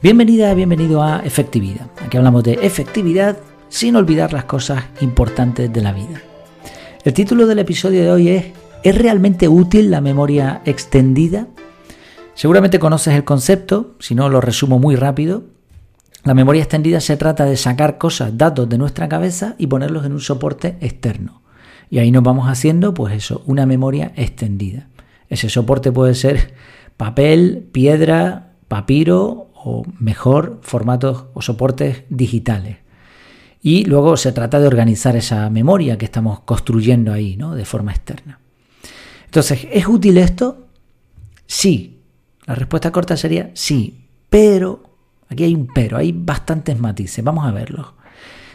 Bienvenida, bienvenido a Efectividad. Aquí hablamos de efectividad sin olvidar las cosas importantes de la vida. El título del episodio de hoy es ¿Es realmente útil la memoria extendida? Seguramente conoces el concepto, si no lo resumo muy rápido. La memoria extendida se trata de sacar cosas, datos de nuestra cabeza y ponerlos en un soporte externo. Y ahí nos vamos haciendo, pues eso, una memoria extendida. Ese soporte puede ser papel, piedra, papiro o mejor formatos o soportes digitales. Y luego se trata de organizar esa memoria que estamos construyendo ahí, ¿no? De forma externa. Entonces, ¿es útil esto? Sí. La respuesta corta sería sí, pero, aquí hay un pero, hay bastantes matices, vamos a verlos.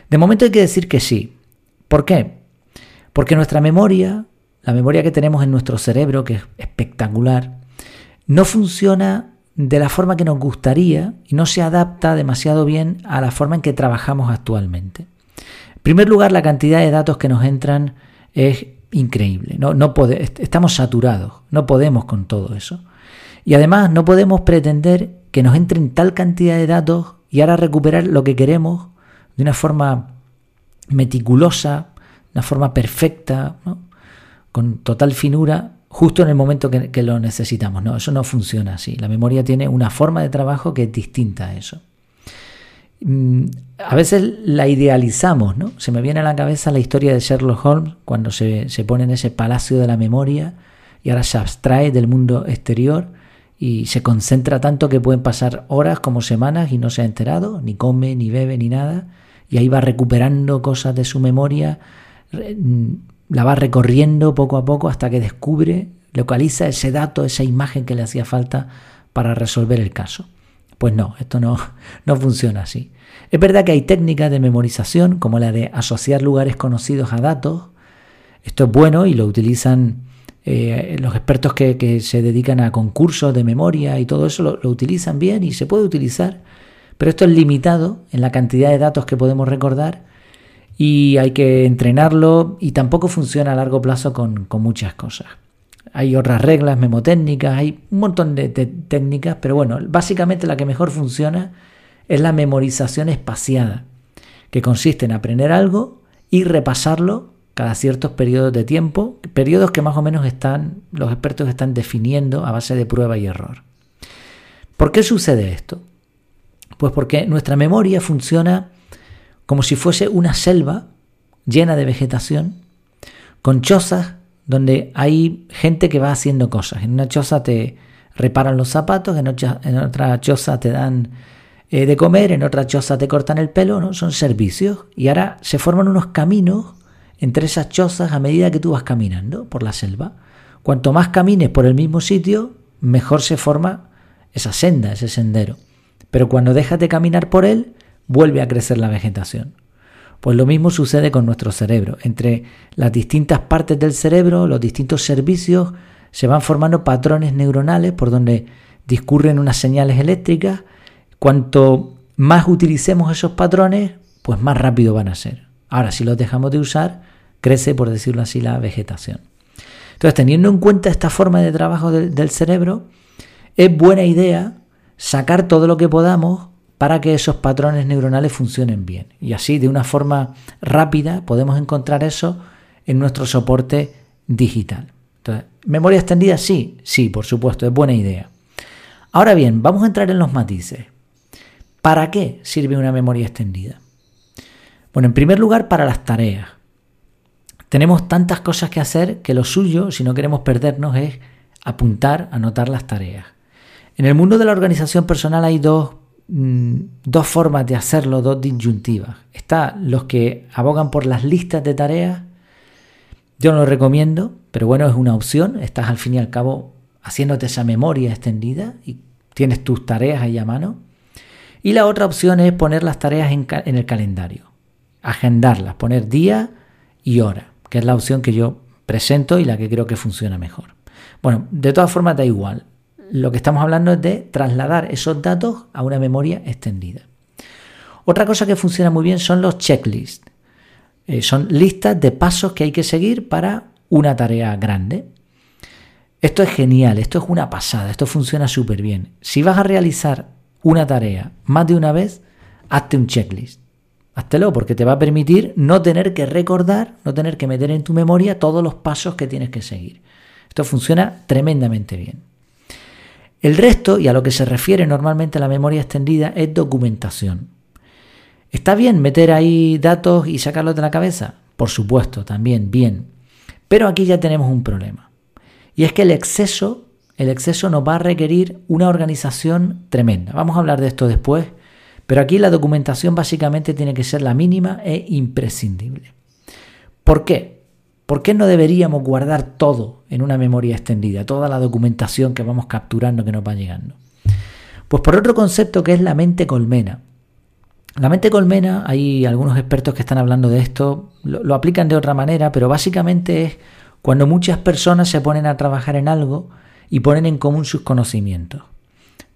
De momento hay que decir que sí. ¿Por qué? Porque nuestra memoria, la memoria que tenemos en nuestro cerebro, que es espectacular, no funciona de la forma que nos gustaría y no se adapta demasiado bien a la forma en que trabajamos actualmente. En primer lugar, la cantidad de datos que nos entran es increíble. No, no estamos saturados, no podemos con todo eso. Y además no podemos pretender que nos entren tal cantidad de datos y ahora recuperar lo que queremos de una forma meticulosa, una forma perfecta, con total finura, justo en el momento que, lo necesitamos. No, eso no funciona así. La memoria tiene una forma de trabajo que es distinta a eso. Mm, a veces la idealizamos, ¿no? Se me viene a la cabeza la historia de Sherlock Holmes cuando se, se pone en ese palacio de la memoria y ahora se abstrae del mundo exterior y se concentra tanto que pueden pasar horas como semanas y no se ha enterado, ni come, ni bebe, ni nada, y ahí va recuperando cosas de su memoria, mm, la va recorriendo poco a poco hasta que descubre, localiza ese dato, esa imagen que le hacía falta para resolver el caso. Pues no, esto no, no funciona así. Es verdad que hay técnicas de memorización, como la de asociar lugares conocidos a datos. Esto es bueno y lo utilizan eh, los expertos que, se dedican a concursos de memoria y todo eso, lo utilizan bien y se puede utilizar. Pero esto es limitado en la cantidad de datos que podemos recordar y hay que entrenarlo y tampoco funciona a largo plazo con, muchas cosas. Hay otras reglas memotécnicas, hay un montón de, técnicas, pero bueno, básicamente la que mejor funciona es la memorización espaciada, que consiste en aprender algo y repasarlo cada ciertos periodos de tiempo, periodos que más o menos están, los expertos están definiendo a base de prueba y error. ¿Por qué sucede esto? Pues porque nuestra memoria funciona como si fuese una selva llena de vegetación, con chozas donde hay gente que va haciendo cosas. En una choza te reparan los zapatos, en otra, choza te dan eh, de comer, en otra choza te cortan el pelo, ¿no? Son servicios. Y ahora se forman unos caminos entre esas chozas a medida que tú vas caminando por la selva. Cuanto más camines por el mismo sitio, mejor se forma esa senda, ese sendero. Pero cuando dejas de caminar por él, vuelve a crecer la vegetación. Pues lo mismo sucede con nuestro cerebro. Entre las distintas partes del cerebro, los distintos servicios, se van formando patrones neuronales por donde discurren unas señales eléctricas. Cuanto más utilicemos esos patrones, pues más rápido van a ser. Ahora, si los dejamos de usar, crece, por decirlo así, la vegetación. Entonces, teniendo en cuenta esta forma de trabajo del, del cerebro, es buena idea sacar todo lo que podamos para que esos patrones neuronales funcionen bien. Y así, de una forma rápida, podemos encontrar eso en nuestro soporte digital. Entonces, ¿memoria extendida? Sí, sí, por supuesto, es buena idea. Ahora bien, vamos a entrar en los matices. ¿Para qué sirve una memoria extendida? Bueno, en primer lugar, para las tareas. Tenemos tantas cosas que hacer que lo suyo, si no queremos perdernos, es apuntar, anotar las tareas. En el mundo de la organización personal hay dos Mm, dos formas de hacerlo, dos disyuntivas. Está los que abogan por las listas de tareas. Yo no lo recomiendo, pero bueno, es una opción. Estás al fin y al cabo haciéndote esa memoria extendida y tienes tus tareas ahí a mano. Y la otra opción es poner las tareas en, en el calendario, agendarlas, poner día y hora, que es la opción que yo presento y la que creo que funciona mejor. Bueno, de todas formas da igual lo que estamos hablando es de trasladar esos datos a una memoria extendida. Otra cosa que funciona muy bien son los checklists. Eh, son listas de pasos que hay que seguir para una tarea grande. Esto es genial, esto es una pasada, esto funciona súper bien. Si vas a realizar una tarea más de una vez, hazte un checklist. Háztelo porque te va a permitir no tener que recordar, no tener que meter en tu memoria todos los pasos que tienes que seguir. Esto funciona tremendamente bien. El resto, y a lo que se refiere normalmente la memoria extendida, es documentación. ¿Está bien meter ahí datos y sacarlos de la cabeza? Por supuesto, también bien. Pero aquí ya tenemos un problema. Y es que el exceso, el exceso nos va a requerir una organización tremenda. Vamos a hablar de esto después pero aquí la documentación básicamente tiene que ser la mínima e imprescindible. ¿Por qué? ¿Por qué no deberíamos guardar todo en una memoria extendida, toda la documentación que vamos capturando que nos va llegando? Pues por otro concepto que es la mente colmena. La mente colmena, hay algunos expertos que están hablando de esto, lo, aplican de otra manera, pero básicamente es cuando muchas personas se ponen a trabajar en algo y ponen en común sus conocimientos.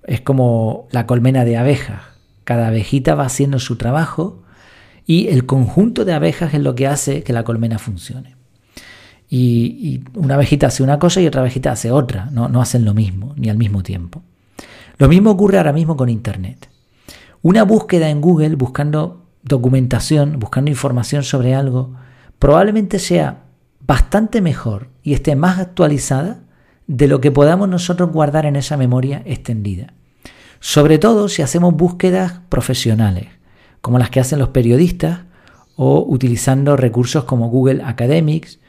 Es como la colmena de abejas cada abejita va haciendo su trabajo y el conjunto de abejas es lo que hace que la colmena funcione. Y, una abejita hace una cosa y otra abejita hace otra, no, no hacen lo mismo, ni al mismo tiempo. Lo mismo ocurre ahora mismo con Internet. Una búsqueda en Google buscando documentación, buscando información sobre algo, probablemente sea bastante mejor y esté más actualizada de lo que podamos nosotros guardar en esa memoria extendida. Sobre todo si hacemos búsquedas profesionales, como las que hacen los periodistas o utilizando recursos como Google Academics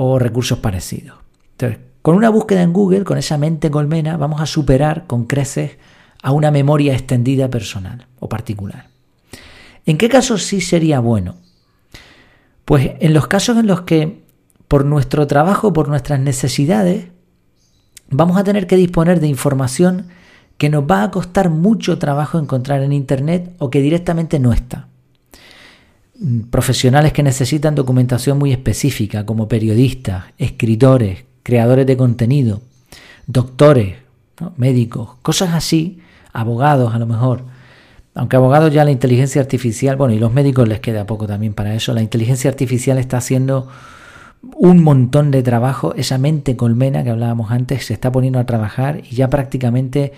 o recursos parecidos. Entonces, con una búsqueda en Google, con esa mente colmena, vamos a superar con creces a una memoria extendida personal o particular. ¿En qué casos sí sería bueno? Pues en los casos en los que por nuestro trabajo, por nuestras necesidades, vamos a tener que disponer de información que nos va a costar mucho trabajo encontrar en Internet o que directamente no está. Profesionales que necesitan documentación muy específica, como periodistas, escritores, creadores de contenido, doctores, médicos, cosas así, abogados a lo mejor. Aunque abogados ya la inteligencia artificial, bueno, y los médicos les queda poco también para eso, la inteligencia artificial está haciendo un montón de trabajo, esa mente colmena que hablábamos antes se está poniendo a trabajar y ya prácticamente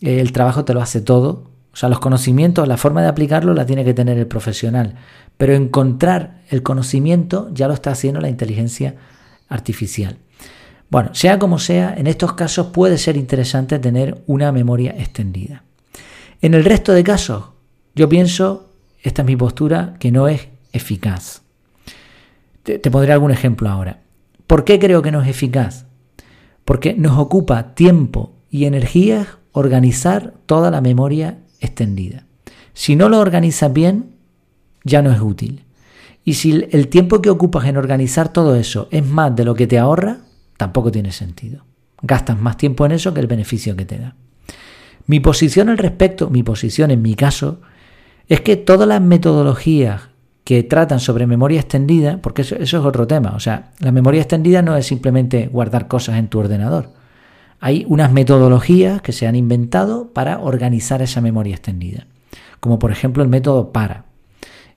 el trabajo te lo hace todo. O sea, los conocimientos, la forma de aplicarlo la tiene que tener el profesional. Pero encontrar el conocimiento ya lo está haciendo la inteligencia artificial. Bueno, sea como sea, en estos casos puede ser interesante tener una memoria extendida. En el resto de casos, yo pienso, esta es mi postura, que no es eficaz. Te, pondré algún ejemplo ahora. ¿Por qué creo que no es eficaz? Porque nos ocupa tiempo y energías organizar toda la memoria extendida. Si no lo organizas bien, ya no es útil. Y si el tiempo que ocupas en organizar todo eso es más de lo que te ahorra, tampoco tiene sentido. Gastas más tiempo en eso que el beneficio que te da. Mi posición al respecto, mi posición en mi caso, es que todas las metodologías que tratan sobre memoria extendida, porque eso, eso es otro tema, o sea, la memoria extendida no es simplemente guardar cosas en tu ordenador hay unas metodologías que se han inventado para organizar esa memoria extendida, como por ejemplo el método PARA.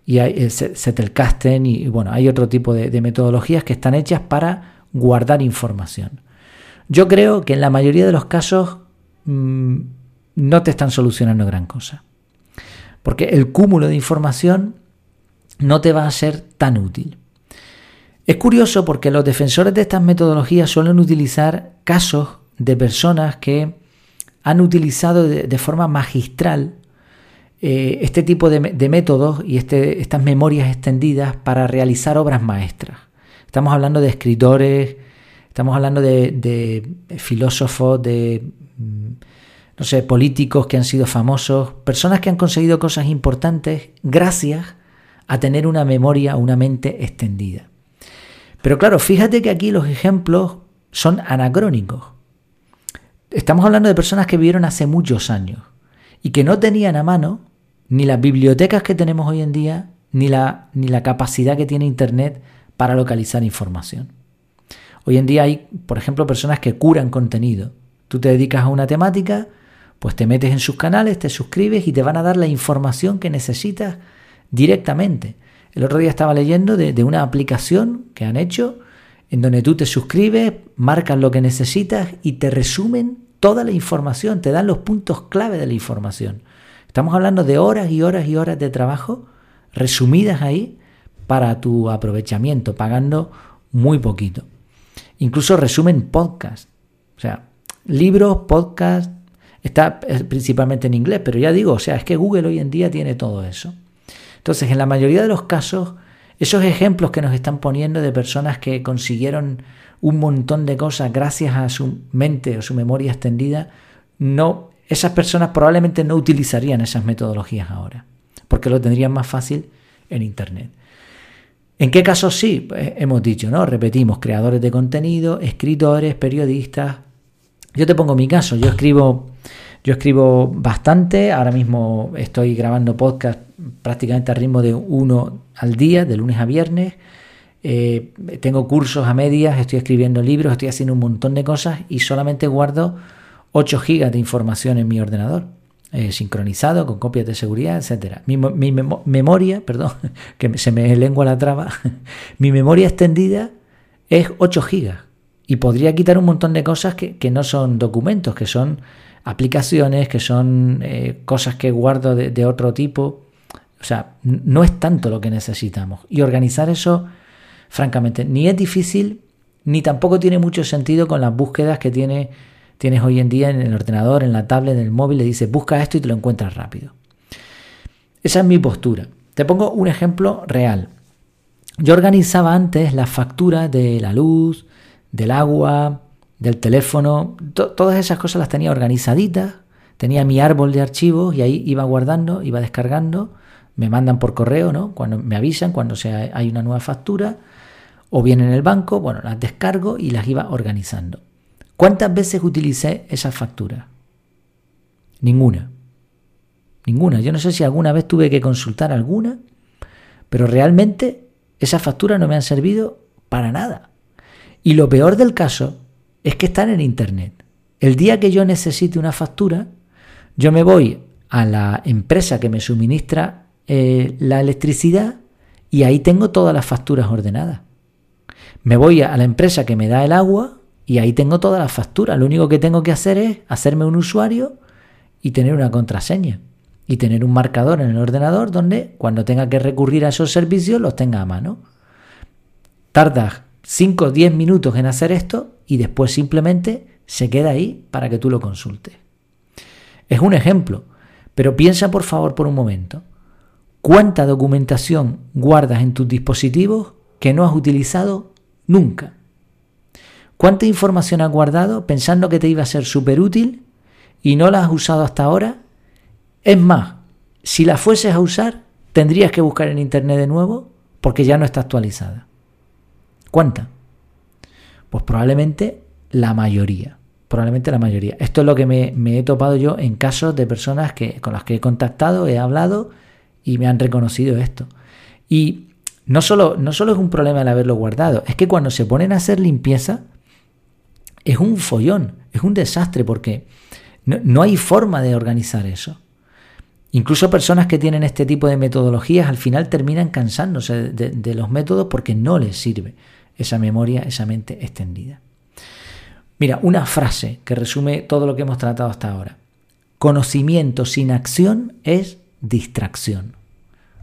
Y hay Zettelkasten y, bueno, hay otro tipo de, metodologías que están hechas para guardar información. Yo creo que en la mayoría de los casos mm, no te están solucionando gran cosa. Porque el cúmulo de información no te va a ser tan útil. Es curioso porque los defensores de estas metodologías suelen utilizar casos de personas que han utilizado de, forma magistral eh, este tipo de, métodos y este, estas memorias extendidas para realizar obras maestras. Estamos hablando de escritores, estamos hablando de, filósofos, de mm, no sé, políticos que han sido famosos, personas que han conseguido cosas importantes gracias a tener una memoria, una mente extendida. Pero claro, fíjate que aquí los ejemplos son anacrónicos. Estamos hablando de personas que vivieron hace muchos años y que no tenían a mano ni las bibliotecas que tenemos hoy en día, ni la, ni la capacidad que tiene Internet para localizar información. Hoy en día hay, por ejemplo, personas que curan contenido. Tú te dedicas a una temática, pues te metes en sus canales, te suscribes y te van a dar la información que necesitas directamente. El otro día estaba leyendo de, una aplicación que han hecho en donde tú te suscribes, marcas lo que necesitas y te resumen toda la información, te dan los puntos clave de la información. Estamos hablando de horas y horas y horas de trabajo resumidas ahí para tu aprovechamiento, pagando muy poquito. Incluso resumen podcast. O sea, libros, podcast, está principalmente en inglés, pero ya digo, o sea, es que Google hoy en día tiene todo eso. Entonces, en la mayoría de los casos, esos ejemplos que nos están poniendo de personas que consiguieron un montón de cosas gracias a su mente o su memoria extendida, no, esas personas probablemente no utilizarían esas metodologías ahora, porque lo tendrían más fácil en Internet. ¿En qué casos sí? Pues hemos dicho, ¿no? Repetimos, creadores de contenido, escritores, periodistas. Yo te pongo mi caso, yo escribo, yo escribo bastante, ahora mismo estoy grabando podcast prácticamente a ritmo de uno al día, de lunes a viernes. Eh, tengo cursos a medias, estoy escribiendo libros, estoy haciendo un montón de cosas y solamente guardo 8 gigas de información en mi ordenador. Eh, sincronizado con copias de seguridad, etcétera. Mi, memoria, perdón, que se me lengua la traba, mi memoria extendida es 8 gigas y podría quitar un montón de cosas que, no son documentos, que son aplicaciones, que son eh, cosas que guardo de, otro tipo. O sea, no es tanto lo que necesitamos. Y organizar eso, francamente, ni es difícil, ni tampoco tiene mucho sentido con las búsquedas que tiene tienes hoy en día en el ordenador, en la tablet, en el móvil, le dices busca esto y te lo encuentras rápido. Esa es mi postura. Te pongo un ejemplo real. Yo organizaba antes la factura de la luz, del agua, del teléfono, todas esas cosas las tenía organizaditas, tenía mi árbol de archivos y ahí iba guardando, iba descargando, me mandan por correo, ¿no? Cuando me avisan cuando sea, hay una nueva factura, o bien en el banco, bueno, las descargo y las iba organizando. ¿Cuántas veces utilicé esa factura? Ninguna. Ninguna. Yo no sé si alguna vez tuve que consultar alguna, pero realmente esas facturas no me han servido para nada. Y lo peor del caso es que están en Internet. El día que yo necesite una factura, yo me voy a la empresa que me suministra eh, la electricidad y ahí tengo todas las facturas ordenadas. Me voy a la empresa que me da el agua y ahí tengo todas las facturas. Lo único que tengo que hacer es hacerme un usuario y tener una contraseña. Y tener un marcador en el ordenador donde cuando tenga que recurrir a esos servicios los tenga a mano. Tardas 5 o 10 minutos en hacer esto y después simplemente se queda ahí para que tú lo consultes. Es un ejemplo, pero piensa por favor por un momento. ¿Cuánta documentación guardas en tus dispositivos que no has utilizado nunca? ¿Cuánta información has guardado pensando que te iba a ser súper útil y no la has usado hasta ahora? Es más, si la fueses a usar, tendrías que buscar en Internet de nuevo porque ya no está actualizada. ¿Cuánta? Pues probablemente la mayoría. Probablemente la mayoría. Esto es lo que me, he topado yo en casos de personas que, con las que he contactado, he hablado y me han reconocido esto. Y no solo, no solo es un problema el haberlo guardado, es que cuando se ponen a hacer limpieza, es un follón, es un desastre porque no, hay forma de organizar eso. Incluso personas que tienen este tipo de metodologías al final terminan cansándose de, los métodos porque no les sirve esa memoria, esa mente extendida. Mira, una frase que resume todo lo que hemos tratado hasta ahora. Conocimiento sin acción es distracción.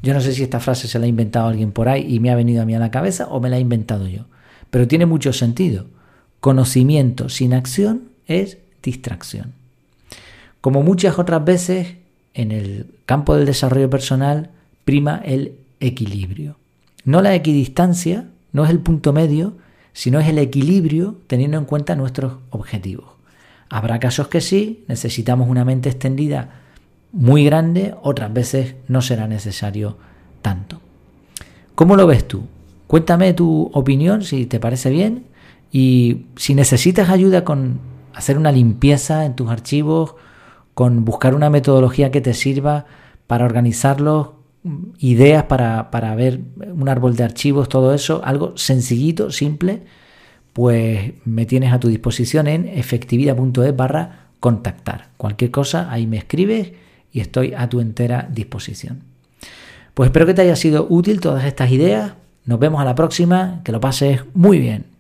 Yo no sé si esta frase se la ha inventado alguien por ahí y me ha venido a mí a la cabeza o me la he inventado yo, pero tiene mucho sentido. Conocimiento sin acción es distracción. Como muchas otras veces, en el campo del desarrollo personal prima el equilibrio. No la equidistancia, no es el punto medio, sino es el equilibrio teniendo en cuenta nuestros objetivos. Habrá casos que sí, necesitamos una mente extendida muy grande, otras veces no será necesario tanto. ¿Cómo lo ves tú? Cuéntame tu opinión si te parece bien y si necesitas ayuda con hacer una limpieza en tus archivos, con buscar una metodología que te sirva para organizarlos, ideas para, ver un árbol de archivos, todo eso, algo sencillito, simple, pues me tienes a tu disposición en efectividad.es barra contactar. Cualquier cosa, ahí me escribes y estoy a tu entera disposición. Pues espero que te haya sido útil todas estas ideas. Nos vemos a la próxima. Que lo pases muy bien.